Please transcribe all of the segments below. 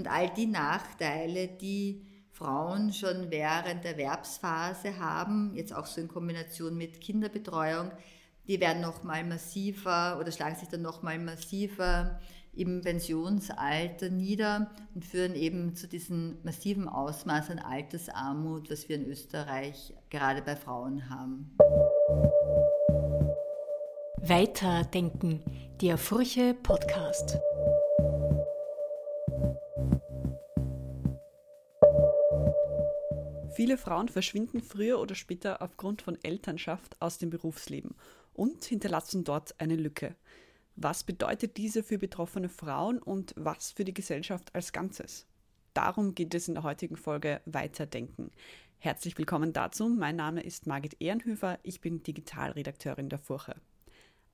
Und all die Nachteile, die Frauen schon während der Erwerbsphase haben, jetzt auch so in Kombination mit Kinderbetreuung, die werden nochmal massiver oder schlagen sich dann nochmal massiver im Pensionsalter nieder und führen eben zu diesem massiven Ausmaß an Altersarmut, was wir in Österreich gerade bei Frauen haben. Weiterdenken, der Furche Podcast. Viele Frauen verschwinden früher oder später aufgrund von Elternschaft aus dem Berufsleben und hinterlassen dort eine Lücke. Was bedeutet diese für betroffene Frauen und was für die Gesellschaft als Ganzes? Darum geht es in der heutigen Folge Weiterdenken. Herzlich willkommen dazu. Mein Name ist Margit Ehrenhöfer. Ich bin Digitalredakteurin der Furche.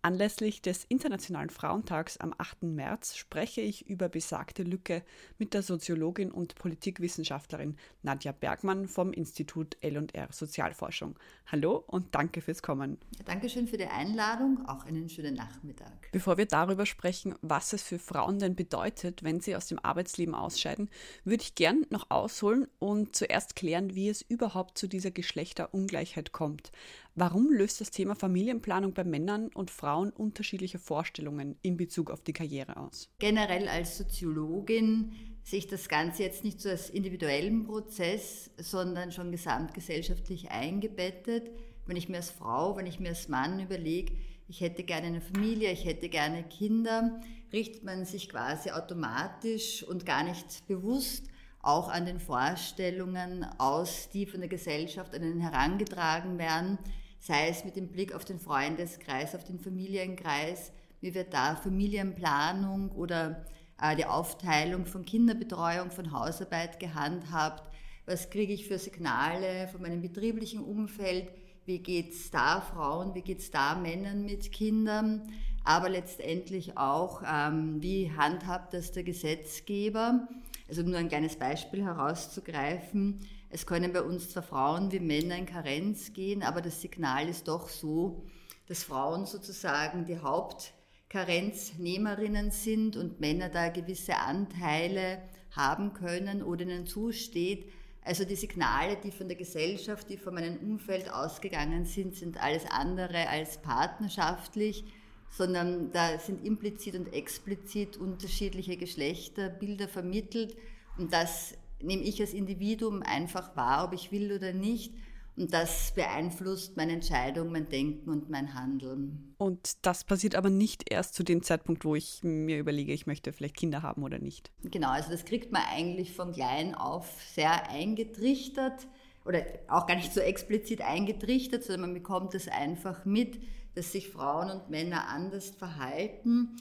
Anlässlich des Internationalen Frauentags am 8. März spreche ich über besagte Lücke mit der Soziologin und Politikwissenschaftlerin Nadja Bergmann vom Institut L&R Sozialforschung. Hallo und danke fürs Kommen. Dankeschön für die Einladung, auch einen schönen Nachmittag. Bevor wir darüber sprechen, was es für Frauen denn bedeutet, wenn sie aus dem Arbeitsleben ausscheiden, würde ich gern noch ausholen und zuerst klären, wie es überhaupt zu dieser Geschlechterungleichheit kommt. Warum löst das Thema Familienplanung bei Männern und Frauen unterschiedliche Vorstellungen in Bezug auf die Karriere aus? Generell als Soziologin sehe ich das Ganze jetzt nicht so als individuellen Prozess, sondern schon gesamtgesellschaftlich eingebettet. Wenn ich mir als Frau, wenn ich mir als Mann überlege, ich hätte gerne eine Familie, ich hätte gerne Kinder, richtet man sich quasi automatisch und gar nicht bewusst auch an den Vorstellungen aus, die von der Gesellschaft an einen herangetragen werden, sei es mit dem Blick auf den Freundeskreis, auf den Familienkreis, wie wird da Familienplanung oder äh, die Aufteilung von Kinderbetreuung, von Hausarbeit gehandhabt, was kriege ich für Signale von meinem betrieblichen Umfeld, wie geht es da Frauen, wie geht es da Männern mit Kindern, aber letztendlich auch, ähm, wie handhabt das der Gesetzgeber. Also nur ein kleines Beispiel herauszugreifen, es können bei uns zwar Frauen wie Männer in Karenz gehen, aber das Signal ist doch so, dass Frauen sozusagen die Hauptkarenznehmerinnen sind und Männer da gewisse Anteile haben können oder ihnen zusteht. Also die Signale, die von der Gesellschaft, die von meinem Umfeld ausgegangen sind, sind alles andere als partnerschaftlich, sondern da sind implizit und explizit unterschiedliche Geschlechterbilder vermittelt und das nehme ich als Individuum einfach wahr, ob ich will oder nicht. Und das beeinflusst meine Entscheidung, mein Denken und mein Handeln. Und das passiert aber nicht erst zu dem Zeitpunkt, wo ich mir überlege, ich möchte vielleicht Kinder haben oder nicht. Genau, also das kriegt man eigentlich von klein auf sehr eingetrichtert oder auch gar nicht so explizit eingetrichtert, sondern man bekommt es einfach mit, dass sich Frauen und Männer anders verhalten.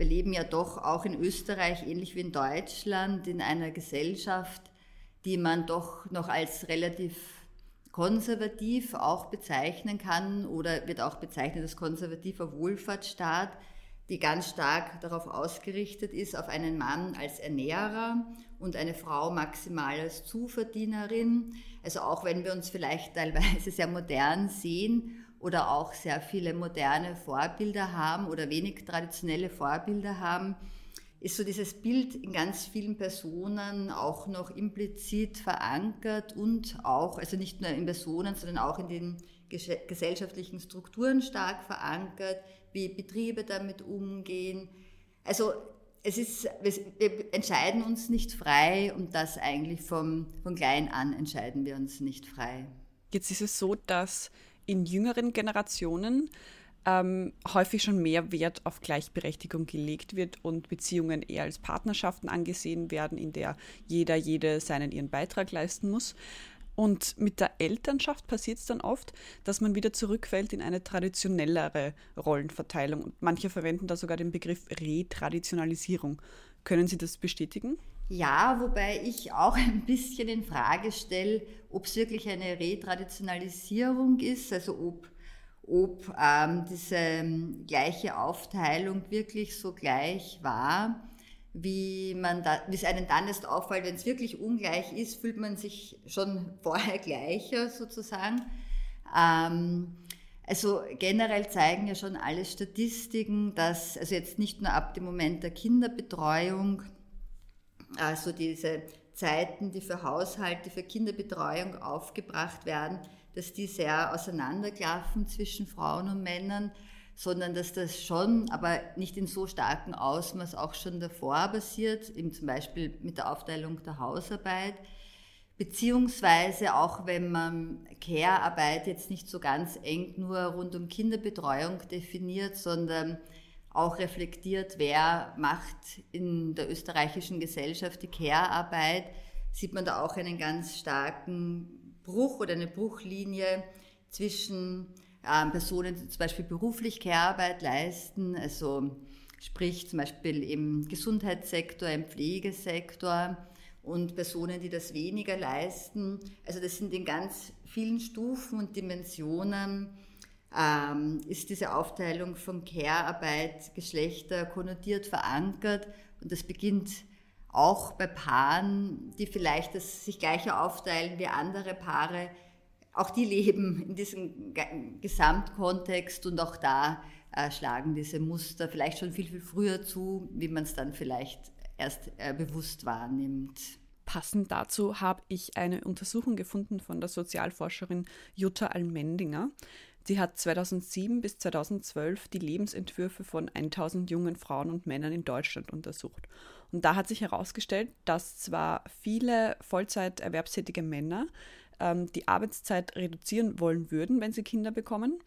Wir leben ja doch auch in Österreich, ähnlich wie in Deutschland, in einer Gesellschaft, die man doch noch als relativ konservativ auch bezeichnen kann oder wird auch bezeichnet als konservativer Wohlfahrtsstaat, die ganz stark darauf ausgerichtet ist, auf einen Mann als Ernährer und eine Frau maximal als Zuverdienerin. Also auch wenn wir uns vielleicht teilweise sehr modern sehen oder auch sehr viele moderne Vorbilder haben oder wenig traditionelle Vorbilder haben, ist so dieses Bild in ganz vielen Personen auch noch implizit verankert und auch, also nicht nur in Personen, sondern auch in den gesellschaftlichen Strukturen stark verankert, wie Betriebe damit umgehen. Also es ist, wir entscheiden uns nicht frei und das eigentlich vom, von klein an entscheiden wir uns nicht frei. Jetzt ist es so, dass in jüngeren Generationen ähm, häufig schon mehr Wert auf Gleichberechtigung gelegt wird und Beziehungen eher als Partnerschaften angesehen werden, in der jeder, jede seinen ihren Beitrag leisten muss. Und mit der Elternschaft passiert es dann oft, dass man wieder zurückfällt in eine traditionellere Rollenverteilung. Und manche verwenden da sogar den Begriff Retraditionalisierung. Können Sie das bestätigen? Ja, wobei ich auch ein bisschen in Frage stelle, ob es wirklich eine Retraditionalisierung ist, also ob, ob ähm, diese ähm, gleiche Aufteilung wirklich so gleich war, wie man da, wie es einem dann erst auffällt, wenn es wirklich ungleich ist, fühlt man sich schon vorher gleicher sozusagen. Ähm, also generell zeigen ja schon alle Statistiken, dass, also jetzt nicht nur ab dem Moment der Kinderbetreuung, also diese Zeiten, die für Haushalt, die für Kinderbetreuung aufgebracht werden, dass die sehr auseinanderklaffen zwischen Frauen und Männern, sondern dass das schon, aber nicht in so starkem Ausmaß auch schon davor passiert, eben zum Beispiel mit der Aufteilung der Hausarbeit, beziehungsweise auch wenn man Care-Arbeit jetzt nicht so ganz eng nur rund um Kinderbetreuung definiert, sondern auch reflektiert, wer macht in der österreichischen Gesellschaft die Care-Arbeit, sieht man da auch einen ganz starken Bruch oder eine Bruchlinie zwischen ähm, Personen, die zum Beispiel beruflich Care-Arbeit leisten, also sprich zum Beispiel im Gesundheitssektor, im Pflegesektor und Personen, die das weniger leisten. Also das sind in ganz vielen Stufen und Dimensionen ähm, ist diese Aufteilung von Care-Arbeit, Geschlechter konnotiert verankert und das beginnt auch bei Paaren, die vielleicht das sich gleicher aufteilen wie andere Paare, auch die leben in diesem Gesamtkontext und auch da äh, schlagen diese Muster vielleicht schon viel, viel früher zu, wie man es dann vielleicht erst äh, bewusst wahrnimmt. Passend dazu habe ich eine Untersuchung gefunden von der Sozialforscherin Jutta Almendinger. Sie hat 2007 bis 2012 die Lebensentwürfe von 1000 jungen Frauen und Männern in Deutschland untersucht. Und da hat sich herausgestellt, dass zwar viele Vollzeiterwerbstätige Männer ähm, die Arbeitszeit reduzieren wollen würden, wenn sie Kinder bekommen,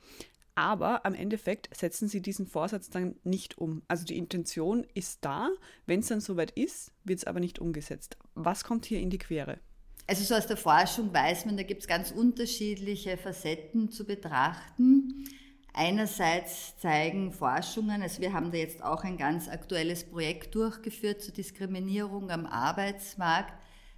aber am Endeffekt setzen sie diesen Vorsatz dann nicht um. Also die Intention ist da, wenn es dann soweit ist, wird es aber nicht umgesetzt. Was kommt hier in die Quere? Also so aus der Forschung weiß man, da gibt es ganz unterschiedliche Facetten zu betrachten. Einerseits zeigen Forschungen, also wir haben da jetzt auch ein ganz aktuelles Projekt durchgeführt zur Diskriminierung am Arbeitsmarkt,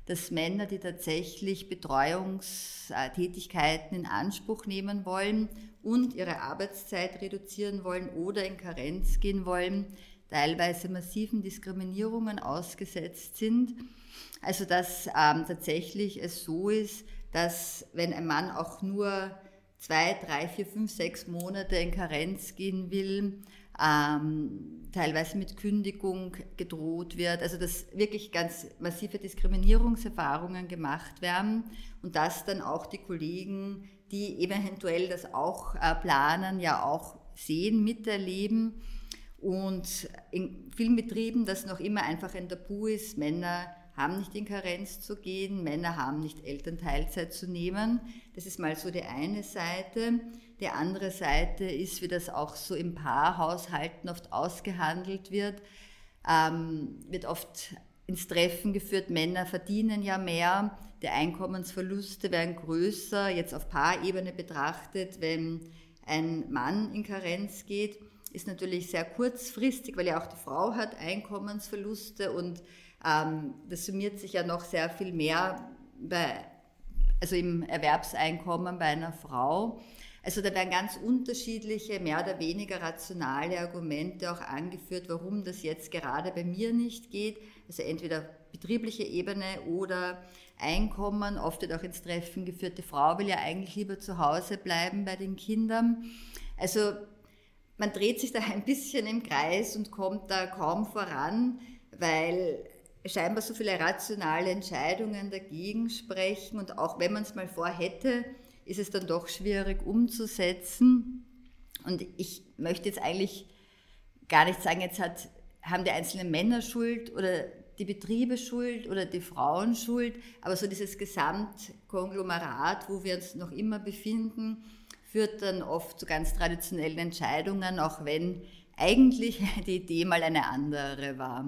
dass Männer, die tatsächlich Betreuungstätigkeiten in Anspruch nehmen wollen und ihre Arbeitszeit reduzieren wollen oder in Karenz gehen wollen, teilweise massiven Diskriminierungen ausgesetzt sind. Also dass ähm, tatsächlich es so ist, dass wenn ein Mann auch nur zwei, drei, vier, fünf, sechs Monate in Karenz gehen will, ähm, teilweise mit Kündigung gedroht wird, also dass wirklich ganz massive Diskriminierungserfahrungen gemacht werden und dass dann auch die Kollegen, die eventuell das auch äh, planen, ja auch sehen, miterleben und in vielen Betrieben das noch immer einfach ein Tabu ist, Männer haben nicht in Karenz zu gehen, Männer haben nicht Elternteilzeit zu nehmen. Das ist mal so die eine Seite. Die andere Seite ist, wie das auch so im Paarhaushalten oft ausgehandelt wird, ähm, wird oft ins Treffen geführt, Männer verdienen ja mehr, die Einkommensverluste werden größer, jetzt auf Paarebene betrachtet, wenn ein Mann in Karenz geht, ist natürlich sehr kurzfristig, weil ja auch die Frau hat Einkommensverluste und ähm, das summiert sich ja noch sehr viel mehr bei, also im Erwerbseinkommen bei einer Frau. Also da werden ganz unterschiedliche, mehr oder weniger rationale Argumente auch angeführt, warum das jetzt gerade bei mir nicht geht. Also entweder betriebliche Ebene oder Einkommen. Oft wird auch ins Treffen geführt, die Frau will ja eigentlich lieber zu Hause bleiben bei den Kindern. Also man dreht sich da ein bisschen im Kreis und kommt da kaum voran, weil scheinbar so viele rationale Entscheidungen dagegen sprechen und auch wenn man es mal vorhätte, ist es dann doch schwierig umzusetzen. Und ich möchte jetzt eigentlich gar nicht sagen, jetzt hat, haben die einzelnen Männer Schuld oder die Betriebe Schuld oder die Frauen Schuld, aber so dieses Gesamtkonglomerat, wo wir uns noch immer befinden, führt dann oft zu ganz traditionellen Entscheidungen, auch wenn eigentlich die Idee mal eine andere war.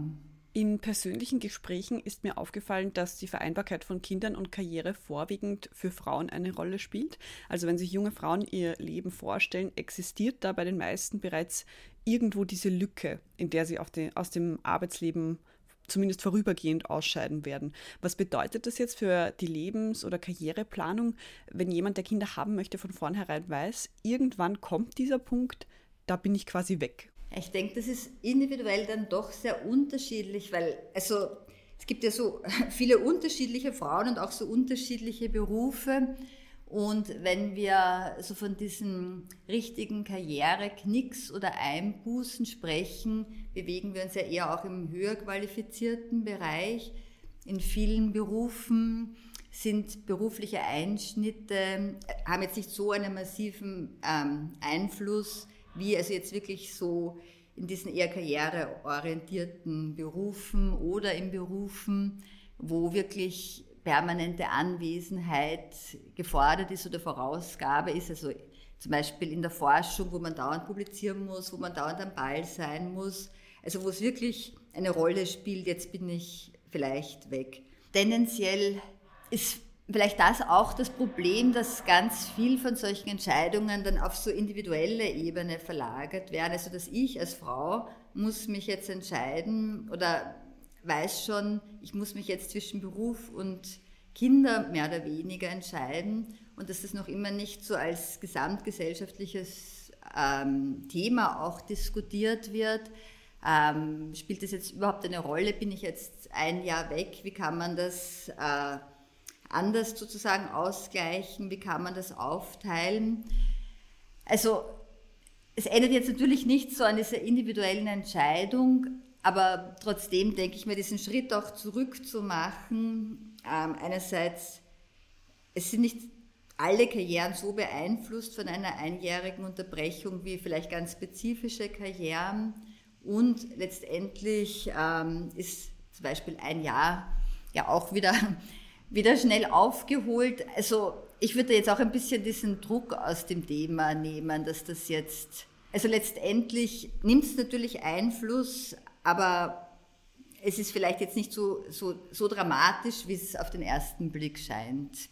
In persönlichen Gesprächen ist mir aufgefallen, dass die Vereinbarkeit von Kindern und Karriere vorwiegend für Frauen eine Rolle spielt. Also wenn sich junge Frauen ihr Leben vorstellen, existiert da bei den meisten bereits irgendwo diese Lücke, in der sie den, aus dem Arbeitsleben zumindest vorübergehend ausscheiden werden. Was bedeutet das jetzt für die Lebens- oder Karriereplanung, wenn jemand, der Kinder haben möchte, von vornherein weiß, irgendwann kommt dieser Punkt, da bin ich quasi weg? Ich denke, das ist individuell dann doch sehr unterschiedlich, weil also es gibt ja so viele unterschiedliche Frauen und auch so unterschiedliche Berufe. Und wenn wir so von diesen richtigen Karriereknicks oder Einbußen sprechen, bewegen wir uns ja eher auch im höher qualifizierten Bereich. in vielen Berufen sind berufliche Einschnitte, haben jetzt nicht so einen massiven ähm, Einfluss wie also jetzt wirklich so in diesen eher karriereorientierten Berufen oder in Berufen, wo wirklich permanente Anwesenheit gefordert ist oder Vorausgabe ist, also zum Beispiel in der Forschung, wo man dauernd publizieren muss, wo man dauernd am Ball sein muss, also wo es wirklich eine Rolle spielt, jetzt bin ich vielleicht weg. Tendenziell ist vielleicht das auch das Problem, dass ganz viel von solchen Entscheidungen dann auf so individuelle Ebene verlagert werden. Also dass ich als Frau muss mich jetzt entscheiden oder weiß schon, ich muss mich jetzt zwischen Beruf und Kinder mehr oder weniger entscheiden und dass das noch immer nicht so als gesamtgesellschaftliches ähm, Thema auch diskutiert wird. Ähm, spielt das jetzt überhaupt eine Rolle? Bin ich jetzt ein Jahr weg? Wie kann man das äh, anders sozusagen ausgleichen? Wie kann man das aufteilen? Also es ändert jetzt natürlich nichts so an dieser individuellen Entscheidung, aber trotzdem denke ich mir, diesen Schritt auch zurückzumachen. Ähm, einerseits, es sind nicht alle Karrieren so beeinflusst von einer einjährigen Unterbrechung wie vielleicht ganz spezifische Karrieren. Und letztendlich ähm, ist zum Beispiel ein Jahr ja auch wieder wieder schnell aufgeholt. Also ich würde jetzt auch ein bisschen diesen Druck aus dem Thema nehmen, dass das jetzt, also letztendlich nimmt es natürlich Einfluss, aber es ist vielleicht jetzt nicht so, so, so dramatisch, wie es auf den ersten Blick scheint.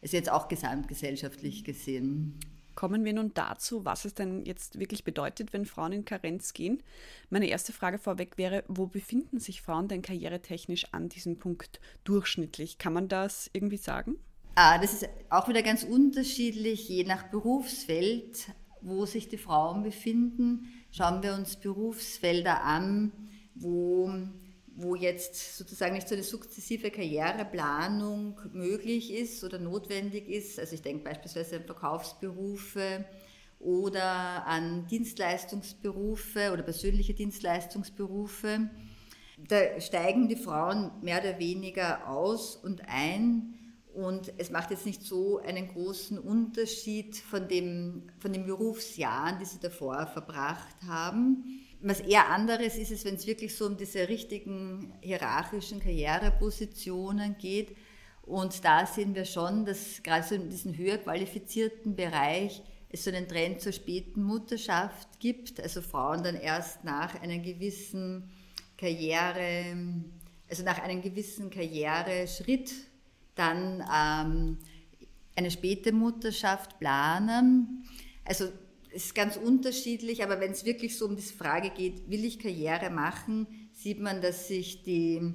Es ist jetzt auch gesamtgesellschaftlich gesehen. Kommen wir nun dazu, was es denn jetzt wirklich bedeutet, wenn Frauen in Karenz gehen. Meine erste Frage vorweg wäre, wo befinden sich Frauen denn karrieretechnisch an diesem Punkt durchschnittlich? Kann man das irgendwie sagen? Ah, das ist auch wieder ganz unterschiedlich, je nach Berufsfeld, wo sich die Frauen befinden. Schauen wir uns Berufsfelder an, wo wo jetzt sozusagen nicht so eine sukzessive Karriereplanung möglich ist oder notwendig ist. Also ich denke beispielsweise an Verkaufsberufe oder an Dienstleistungsberufe oder persönliche Dienstleistungsberufe. Da steigen die Frauen mehr oder weniger aus und ein und es macht jetzt nicht so einen großen Unterschied von, dem, von den Berufsjahren, die sie davor verbracht haben. Was eher anderes ist es, wenn es wirklich so um diese richtigen hierarchischen Karrierepositionen geht. Und da sehen wir schon, dass gerade so in diesem höher qualifizierten Bereich es so einen Trend zur späten Mutterschaft gibt. Also Frauen dann erst nach einer gewissen Karriere, also nach einem gewissen Karriereschritt dann ähm, eine späte Mutterschaft planen. Also ist ganz unterschiedlich, aber wenn es wirklich so um die Frage geht, will ich Karriere machen, sieht man, dass sich die,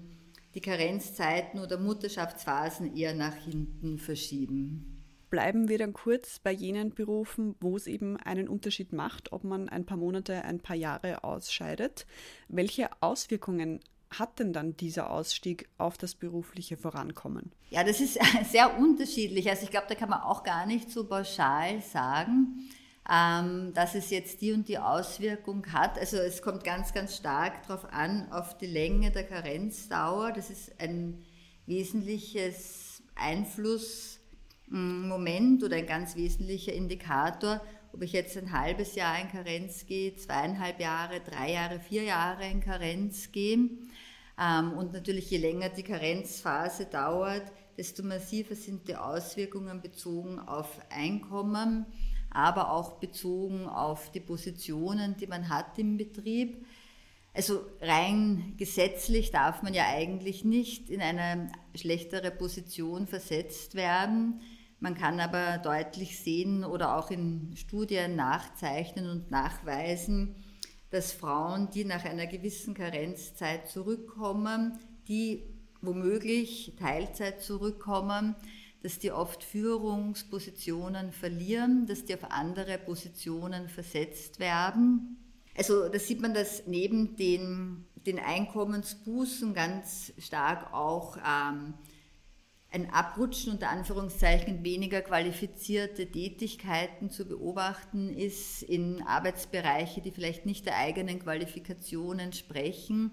die Karenzzeiten oder Mutterschaftsphasen eher nach hinten verschieben. Bleiben wir dann kurz bei jenen Berufen, wo es eben einen Unterschied macht, ob man ein paar Monate, ein paar Jahre ausscheidet. Welche Auswirkungen hat denn dann dieser Ausstieg auf das berufliche Vorankommen? Ja, das ist sehr unterschiedlich. Also ich glaube, da kann man auch gar nicht so pauschal sagen ähm, dass es jetzt die und die Auswirkung hat. Also es kommt ganz, ganz stark darauf an, auf die Länge der Karenzdauer. Das ist ein wesentliches Einflussmoment oder ein ganz wesentlicher Indikator, ob ich jetzt ein halbes Jahr in Karenz gehe, zweieinhalb Jahre, drei Jahre, vier Jahre in Karenz gehe. Ähm, und natürlich, je länger die Karenzphase dauert, desto massiver sind die Auswirkungen bezogen auf Einkommen aber auch bezogen auf die Positionen, die man hat im Betrieb. Also rein gesetzlich darf man ja eigentlich nicht in eine schlechtere Position versetzt werden. Man kann aber deutlich sehen oder auch in Studien nachzeichnen und nachweisen, dass Frauen, die nach einer gewissen Karenzzeit zurückkommen, die womöglich Teilzeit zurückkommen, dass die oft Führungspositionen verlieren, dass die auf andere Positionen versetzt werden. Also da sieht man, dass neben den, den Einkommensbußen ganz stark auch ähm, ein Abrutschen unter Anführungszeichen weniger qualifizierte Tätigkeiten zu beobachten ist, in Arbeitsbereiche, die vielleicht nicht der eigenen Qualifikationen sprechen.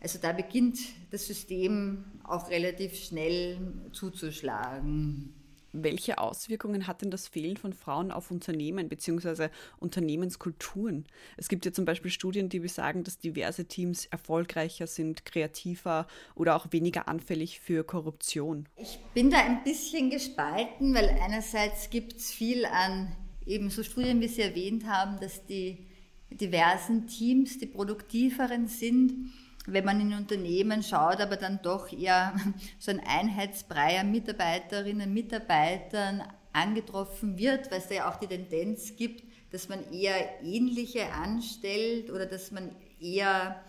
Also da beginnt das System auch relativ schnell zuzuschlagen. Welche Auswirkungen hat denn das Fehlen von Frauen auf Unternehmen bzw. Unternehmenskulturen? Es gibt ja zum Beispiel Studien, die besagen, dass diverse Teams erfolgreicher sind, kreativer oder auch weniger anfällig für Korruption. Ich bin da ein bisschen gespalten, weil einerseits gibt es viel an eben so Studien, wie Sie erwähnt haben, dass die diversen Teams die produktiveren sind wenn man in Unternehmen schaut, aber dann doch eher so ein Einheitsbrei an Mitarbeiterinnen und Mitarbeitern angetroffen wird, weil es da ja auch die Tendenz gibt, dass man eher ähnliche anstellt oder dass man eher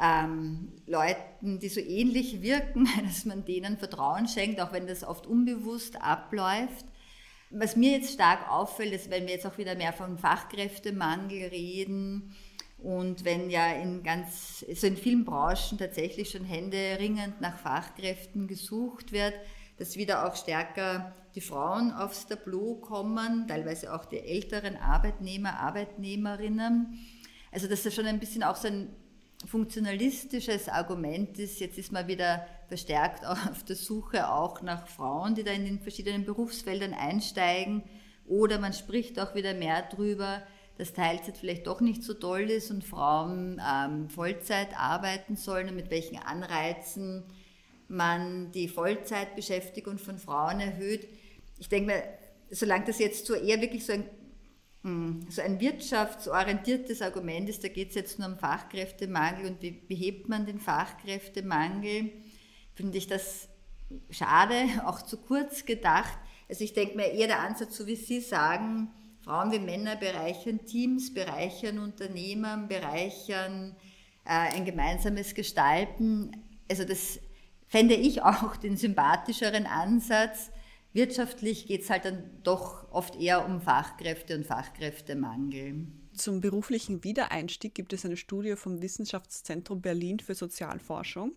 ähm, Leuten, die so ähnlich wirken, dass man denen Vertrauen schenkt, auch wenn das oft unbewusst abläuft. Was mir jetzt stark auffällt, ist, wenn wir jetzt auch wieder mehr vom Fachkräftemangel reden, und wenn ja in ganz, so in vielen Branchen tatsächlich schon händeringend nach Fachkräften gesucht wird, dass wieder auch stärker die Frauen aufs Tableau kommen, teilweise auch die älteren Arbeitnehmer, Arbeitnehmerinnen. Also dass das schon ein bisschen auch so ein funktionalistisches Argument ist. Jetzt ist man wieder verstärkt auf der Suche auch nach Frauen, die da in den verschiedenen Berufsfeldern einsteigen. Oder man spricht auch wieder mehr drüber, dass Teilzeit vielleicht doch nicht so toll ist und Frauen ähm, Vollzeit arbeiten sollen und mit welchen Anreizen man die Vollzeitbeschäftigung von Frauen erhöht. Ich denke mir, solange das jetzt so eher wirklich so ein, hm, so ein wirtschaftsorientiertes Argument ist, da geht es jetzt nur um Fachkräftemangel und wie behebt man den Fachkräftemangel, finde ich das schade, auch zu kurz gedacht. Also ich denke mir eher der Ansatz, so wie Sie sagen, Frauen wie Männer bereichern Teams, bereichern Unternehmen, bereichern äh, ein gemeinsames Gestalten. Also das fände ich auch den sympathischeren Ansatz. Wirtschaftlich geht es halt dann doch oft eher um Fachkräfte und Fachkräftemangel. Zum beruflichen Wiedereinstieg gibt es eine Studie vom Wissenschaftszentrum Berlin für Sozialforschung.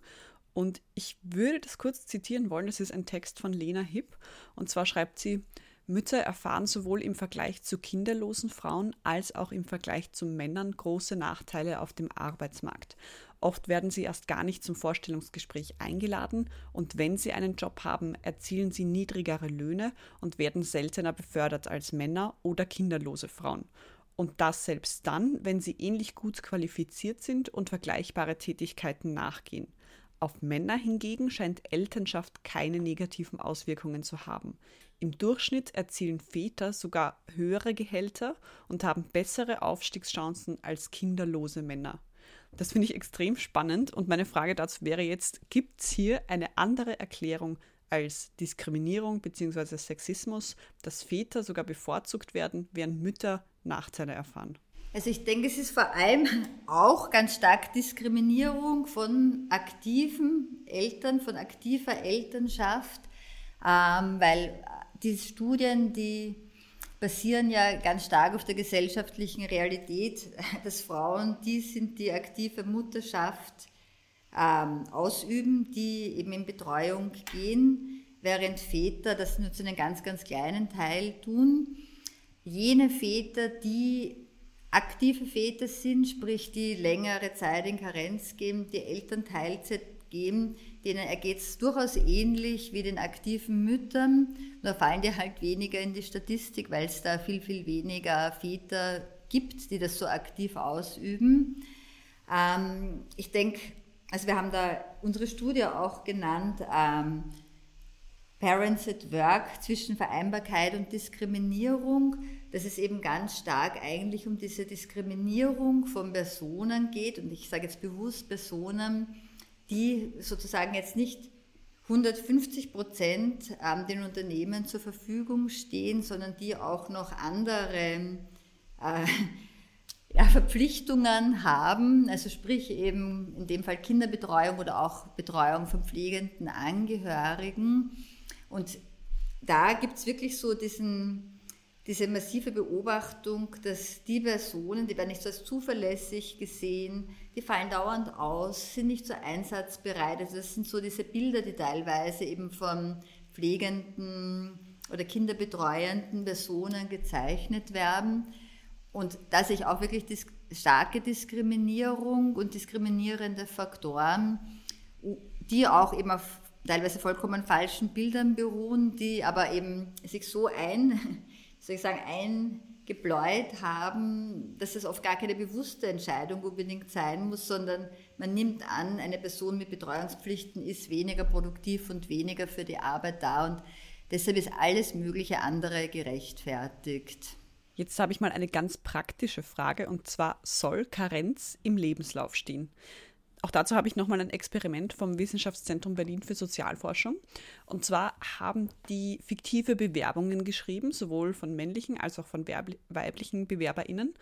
Und ich würde das kurz zitieren wollen. Das ist ein Text von Lena Hipp. Und zwar schreibt sie, Mütter erfahren sowohl im Vergleich zu kinderlosen Frauen als auch im Vergleich zu Männern große Nachteile auf dem Arbeitsmarkt. Oft werden sie erst gar nicht zum Vorstellungsgespräch eingeladen und wenn sie einen Job haben, erzielen sie niedrigere Löhne und werden seltener befördert als Männer oder kinderlose Frauen. Und das selbst dann, wenn sie ähnlich gut qualifiziert sind und vergleichbare Tätigkeiten nachgehen. Auf Männer hingegen scheint Elternschaft keine negativen Auswirkungen zu haben. Im Durchschnitt erzielen Väter sogar höhere Gehälter und haben bessere Aufstiegschancen als kinderlose Männer. Das finde ich extrem spannend und meine Frage dazu wäre jetzt, gibt es hier eine andere Erklärung als Diskriminierung bzw. Sexismus, dass Väter sogar bevorzugt werden, während Mütter Nachteile erfahren? Also ich denke, es ist vor allem auch ganz stark Diskriminierung von aktiven Eltern, von aktiver Elternschaft, ähm, weil die Studien, die basieren ja ganz stark auf der gesellschaftlichen Realität, dass Frauen die sind, die aktive Mutterschaft ähm, ausüben, die eben in Betreuung gehen, während Väter das nur zu einem ganz, ganz kleinen Teil tun. Jene Väter, die aktive Väter sind, sprich die längere Zeit in Karenz geben, die Eltern Teilzeit geben, denen ergeht es durchaus ähnlich wie den aktiven Müttern, nur fallen die halt weniger in die Statistik, weil es da viel, viel weniger Väter gibt, die das so aktiv ausüben. Ähm, ich denke, also wir haben da unsere Studie auch genannt, ähm, Parents at Work zwischen Vereinbarkeit und Diskriminierung dass es eben ganz stark eigentlich um diese Diskriminierung von Personen geht. Und ich sage jetzt bewusst Personen, die sozusagen jetzt nicht 150 Prozent ähm, den Unternehmen zur Verfügung stehen, sondern die auch noch andere äh, ja, Verpflichtungen haben, also sprich eben in dem Fall Kinderbetreuung oder auch Betreuung von pflegenden Angehörigen. Und da gibt es wirklich so diesen diese massive Beobachtung, dass die Personen, die werden nicht so als zuverlässig gesehen, die fallen dauernd aus, sind nicht so einsatzbereit. Also das sind so diese Bilder, die teilweise eben von pflegenden oder kinderbetreuenden Personen gezeichnet werden. Und da sehe ich auch wirklich dis starke Diskriminierung und diskriminierende Faktoren die auch eben auf teilweise vollkommen falschen Bildern beruhen, die aber eben sich so ein, soll ich sagen, eingebläut haben, dass es oft gar keine bewusste Entscheidung unbedingt sein muss, sondern man nimmt an, eine Person mit Betreuungspflichten ist weniger produktiv und weniger für die Arbeit da und deshalb ist alles mögliche andere gerechtfertigt. Jetzt habe ich mal eine ganz praktische Frage und zwar soll Karenz im Lebenslauf stehen? Auch dazu habe ich nochmal ein Experiment vom Wissenschaftszentrum Berlin für Sozialforschung. Und zwar haben die fiktive Bewerbungen geschrieben, sowohl von männlichen als auch von weiblichen BewerberInnen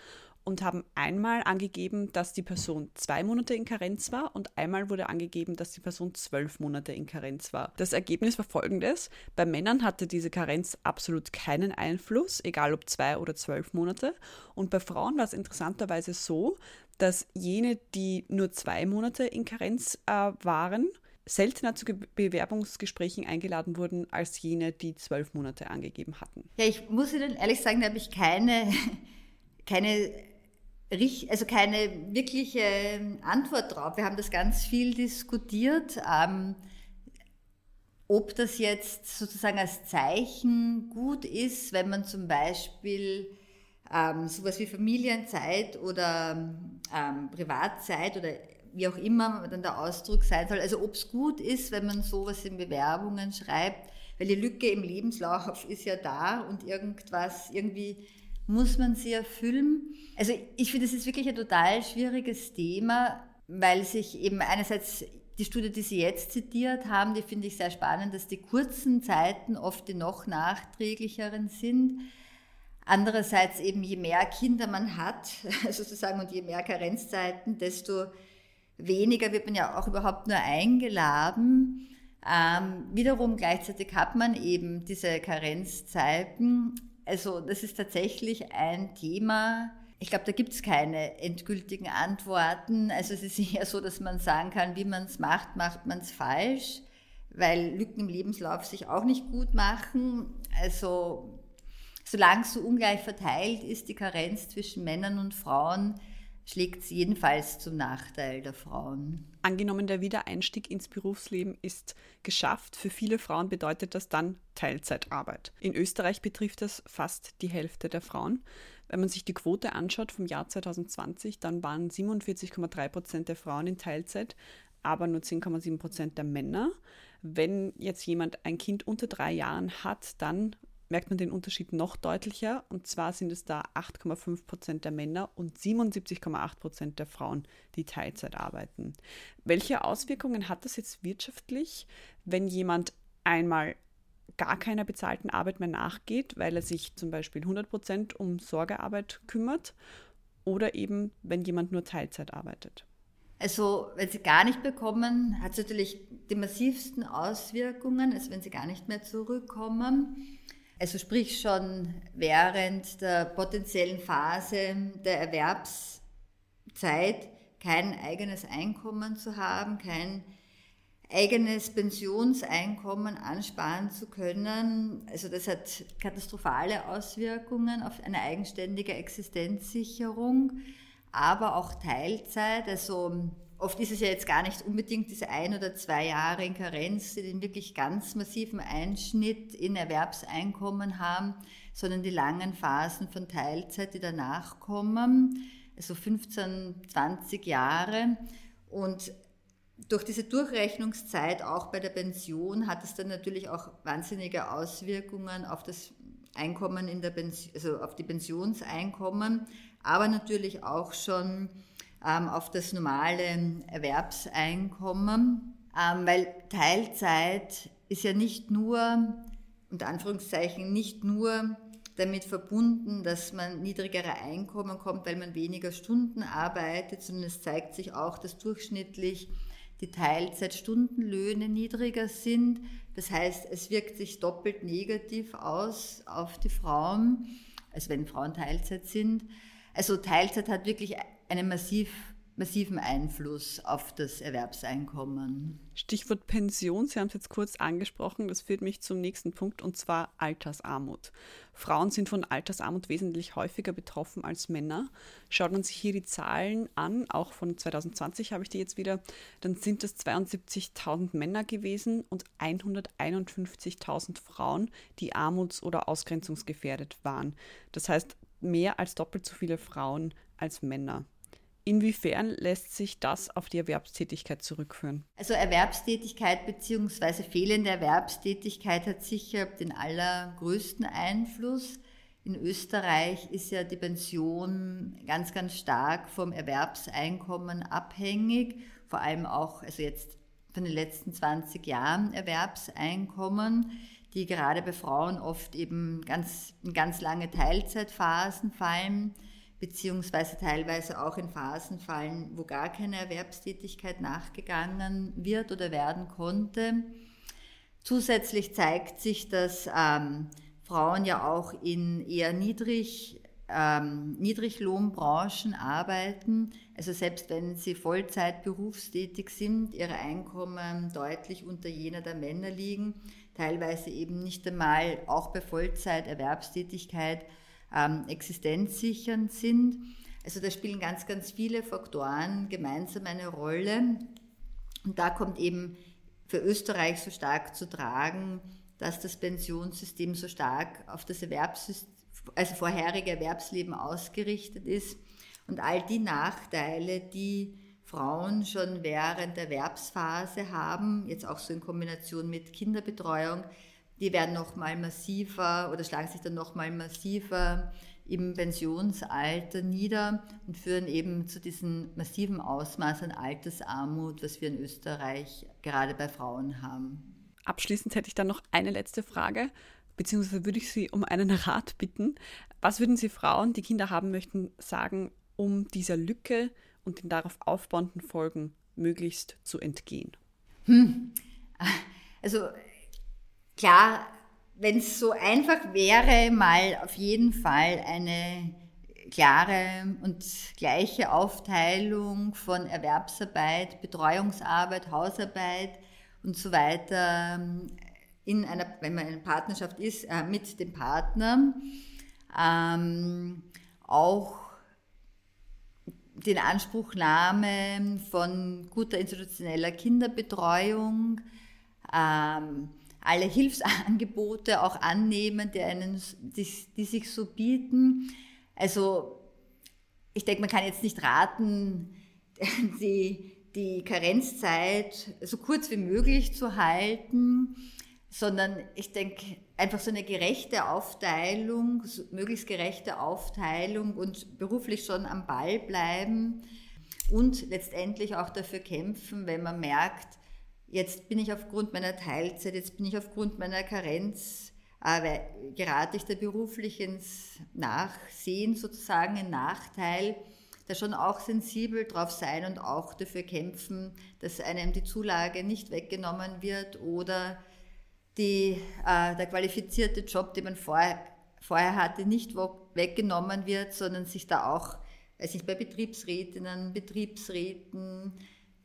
und haben einmal angegeben, dass die Person zwei Monate in Karenz war und einmal wurde angegeben, dass die Person zwölf Monate in Karenz war. Das Ergebnis war folgendes. Bei Männern hatte diese Karenz absolut keinen Einfluss, egal ob zwei oder zwölf Monate. Und bei Frauen war es interessanterweise so, dass jene, die nur zwei Monate in Karenz äh, waren, seltener zu Bewerbungsgesprächen eingeladen wurden als jene, die zwölf Monate angegeben hatten. Ja, ich muss Ihnen ehrlich sagen, da habe ich keine, keine also keine wirkliche Antwort drauf. Wir haben das ganz viel diskutiert, ähm, ob das jetzt sozusagen als Zeichen gut ist, wenn man zum Beispiel ähm, sowas wie Familienzeit oder ähm, Privatzeit oder wie auch immer dann der Ausdruck sein soll. Also ob es gut ist, wenn man sowas in Bewerbungen schreibt, weil die Lücke im Lebenslauf ist ja da und irgendwas irgendwie muss man sie erfüllen? Also ich finde, das ist wirklich ein total schwieriges Thema, weil sich eben einerseits die Studie, die Sie jetzt zitiert haben, die finde ich sehr spannend, dass die kurzen Zeiten oft die noch nachträglicheren sind. Andererseits eben, je mehr Kinder man hat, sozusagen, und je mehr Karenzzeiten, desto weniger wird man ja auch überhaupt nur eingeladen. Ähm, wiederum gleichzeitig hat man eben diese Karenzzeiten also das ist tatsächlich ein Thema. Ich glaube, da gibt es keine endgültigen Antworten. Also es ist eher so, dass man sagen kann, wie man es macht, macht man es falsch, weil Lücken im Lebenslauf sich auch nicht gut machen. Also solange es so ungleich verteilt ist, die Karenz zwischen Männern und Frauen, schlägt es jedenfalls zum Nachteil der Frauen. Angenommen, der Wiedereinstieg ins Berufsleben ist geschafft, für viele Frauen bedeutet das dann Teilzeitarbeit. In Österreich betrifft das fast die Hälfte der Frauen. Wenn man sich die Quote anschaut vom Jahr 2020, dann waren 47,3 Prozent der Frauen in Teilzeit, aber nur 10,7 Prozent der Männer. Wenn jetzt jemand ein Kind unter drei Jahren hat, dann merkt man den Unterschied noch deutlicher. Und zwar sind es da 8,5 Prozent der Männer und 77,8 Prozent der Frauen, die Teilzeit arbeiten. Welche Auswirkungen hat das jetzt wirtschaftlich, wenn jemand einmal gar keiner bezahlten Arbeit mehr nachgeht, weil er sich zum Beispiel 100 Prozent um Sorgearbeit kümmert oder eben, wenn jemand nur Teilzeit arbeitet? Also, wenn sie gar nicht bekommen, hat es natürlich die massivsten Auswirkungen, also wenn sie gar nicht mehr zurückkommen. Also sprich schon während der potenziellen Phase der Erwerbszeit kein eigenes Einkommen zu haben, kein eigenes Pensionseinkommen ansparen zu können. Also das hat katastrophale Auswirkungen auf eine eigenständige Existenzsicherung, aber auch Teilzeit, also Oft ist es ja jetzt gar nicht unbedingt diese ein oder zwei Jahre in Karenz, die den wirklich ganz massiven Einschnitt in Erwerbseinkommen haben, sondern die langen Phasen von Teilzeit, die danach kommen, also 15, 20 Jahre. Und durch diese Durchrechnungszeit auch bei der Pension hat es dann natürlich auch wahnsinnige Auswirkungen auf das Einkommen in der Pension, also auf die Pensionseinkommen, aber natürlich auch schon ähm, auf das normale Erwerbseinkommen, ähm, weil Teilzeit ist ja nicht nur, unter Anführungszeichen, nicht nur damit verbunden, dass man niedrigere Einkommen kommt, weil man weniger Stunden arbeitet, sondern es zeigt sich auch, dass durchschnittlich die Teilzeitstundenlöhne niedriger sind. Das heißt, es wirkt sich doppelt negativ aus auf die Frauen, als wenn Frauen Teilzeit sind. Also Teilzeit hat wirklich eine massiv massiven Einfluss auf das Erwerbseinkommen. Stichwort Pension, Sie haben es jetzt kurz angesprochen, das führt mich zum nächsten Punkt und zwar Altersarmut. Frauen sind von Altersarmut wesentlich häufiger betroffen als Männer. Schaut man sich hier die Zahlen an, auch von 2020 habe ich die jetzt wieder, dann sind es 72.000 Männer gewesen und 151.000 Frauen, die armuts- oder ausgrenzungsgefährdet waren. Das heißt, mehr als doppelt so viele Frauen als Männer. Inwiefern lässt sich das auf die Erwerbstätigkeit zurückführen? Also Erwerbstätigkeit bzw. fehlende Erwerbstätigkeit hat sicher den allergrößten Einfluss. In Österreich ist ja die Pension ganz, ganz stark vom Erwerbseinkommen abhängig, vor allem auch, also jetzt von den letzten 20 Jahren Erwerbseinkommen, die gerade bei Frauen oft eben ganz, in ganz lange Teilzeitphasen fallen beziehungsweise teilweise auch in Phasen fallen, wo gar keine Erwerbstätigkeit nachgegangen wird oder werden konnte. Zusätzlich zeigt sich, dass ähm, Frauen ja auch in eher niedrig, ähm, Niedriglohnbranchen arbeiten. Also selbst wenn sie Vollzeit berufstätig sind, ihre Einkommen deutlich unter jener der Männer liegen, teilweise eben nicht einmal auch bei Vollzeiterwerbstätigkeit ähm, existenzsichernd sind. Also da spielen ganz, ganz viele Faktoren gemeinsam eine Rolle. Und da kommt eben für Österreich so stark zu tragen, dass das Pensionssystem so stark auf das Erwerbssystem, also vorherige Erwerbsleben ausgerichtet ist und all die Nachteile, die Frauen schon während der Erwerbsphase haben, jetzt auch so in Kombination mit Kinderbetreuung, die werden nochmal massiver oder schlagen sich dann nochmal massiver im Pensionsalter nieder und führen eben zu diesem massiven Ausmaß an Altersarmut, was wir in Österreich gerade bei Frauen haben. Abschließend hätte ich dann noch eine letzte Frage, beziehungsweise würde ich Sie um einen Rat bitten. Was würden Sie Frauen, die Kinder haben möchten, sagen, um dieser Lücke und den darauf aufbauenden Folgen möglichst zu entgehen? Hm. Also Klar, wenn es so einfach wäre, mal auf jeden Fall eine klare und gleiche Aufteilung von Erwerbsarbeit, Betreuungsarbeit, Hausarbeit und so weiter ähm, in einer, wenn man in einer Partnerschaft ist, äh, mit dem Partner. Ähm, auch den Anspruchnahme von guter institutioneller Kinderbetreuung, ähm, alle Hilfsangebote auch annehmen, die, einen, die, die sich so bieten. Also ich denke, man kann jetzt nicht raten, die, die Karenzzeit so kurz wie möglich zu halten, sondern ich denke, einfach so eine gerechte Aufteilung, möglichst gerechte Aufteilung und beruflich schon am Ball bleiben und letztendlich auch dafür kämpfen, wenn man merkt, jetzt bin ich aufgrund meiner Teilzeit, jetzt bin ich aufgrund meiner Karenz, äh, gerate ich da beruflich ins Nachsehen sozusagen, ein Nachteil, da schon auch sensibel drauf sein und auch dafür kämpfen, dass einem die Zulage nicht weggenommen wird oder die, äh, der qualifizierte Job, den man vorher, vorher hatte, nicht weggenommen wird, sondern sich da auch, weiß ich, bei Betriebsrätinnen, Betriebsräten,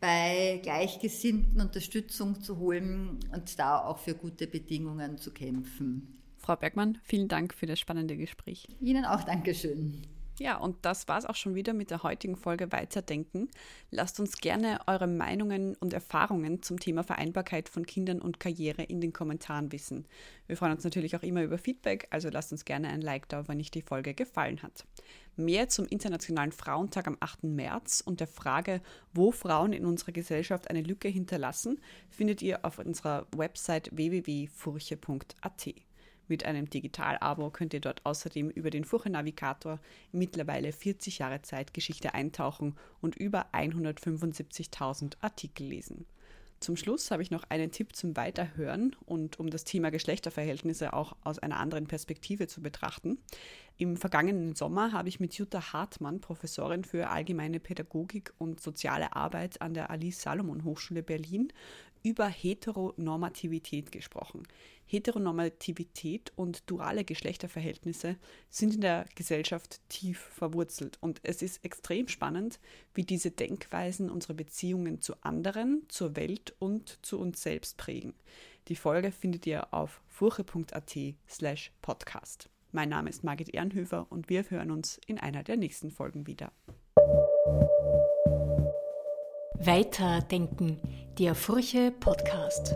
bei Gleichgesinnten Unterstützung zu holen und da auch für gute Bedingungen zu kämpfen. Frau Bergmann, vielen Dank für das spannende Gespräch. Ihnen auch Dankeschön. Ja, und das war es auch schon wieder mit der heutigen Folge Weiterdenken. Lasst uns gerne eure Meinungen und Erfahrungen zum Thema Vereinbarkeit von Kindern und Karriere in den Kommentaren wissen. Wir freuen uns natürlich auch immer über Feedback, also lasst uns gerne ein Like da, wenn euch die Folge gefallen hat. Mehr zum Internationalen Frauentag am 8. März und der Frage, wo Frauen in unserer Gesellschaft eine Lücke hinterlassen, findet ihr auf unserer Website www.furche.at. Mit einem Digital-Abo könnt ihr dort außerdem über den Furche-Navigator mittlerweile 40 Jahre Zeitgeschichte eintauchen und über 175.000 Artikel lesen. Zum Schluss habe ich noch einen Tipp zum Weiterhören und um das Thema Geschlechterverhältnisse auch aus einer anderen Perspektive zu betrachten. Im vergangenen Sommer habe ich mit Jutta Hartmann, Professorin für allgemeine Pädagogik und soziale Arbeit an der Alice Salomon Hochschule Berlin, über Heteronormativität gesprochen. Heteronormativität und duale Geschlechterverhältnisse sind in der Gesellschaft tief verwurzelt und es ist extrem spannend, wie diese Denkweisen unsere Beziehungen zu anderen, zur Welt und zu uns selbst prägen. Die Folge findet ihr auf furche.at slash podcast. Mein Name ist Margit Ehrenhöfer und wir hören uns in einer der nächsten Folgen wieder. Weiterdenken, der Furche Podcast.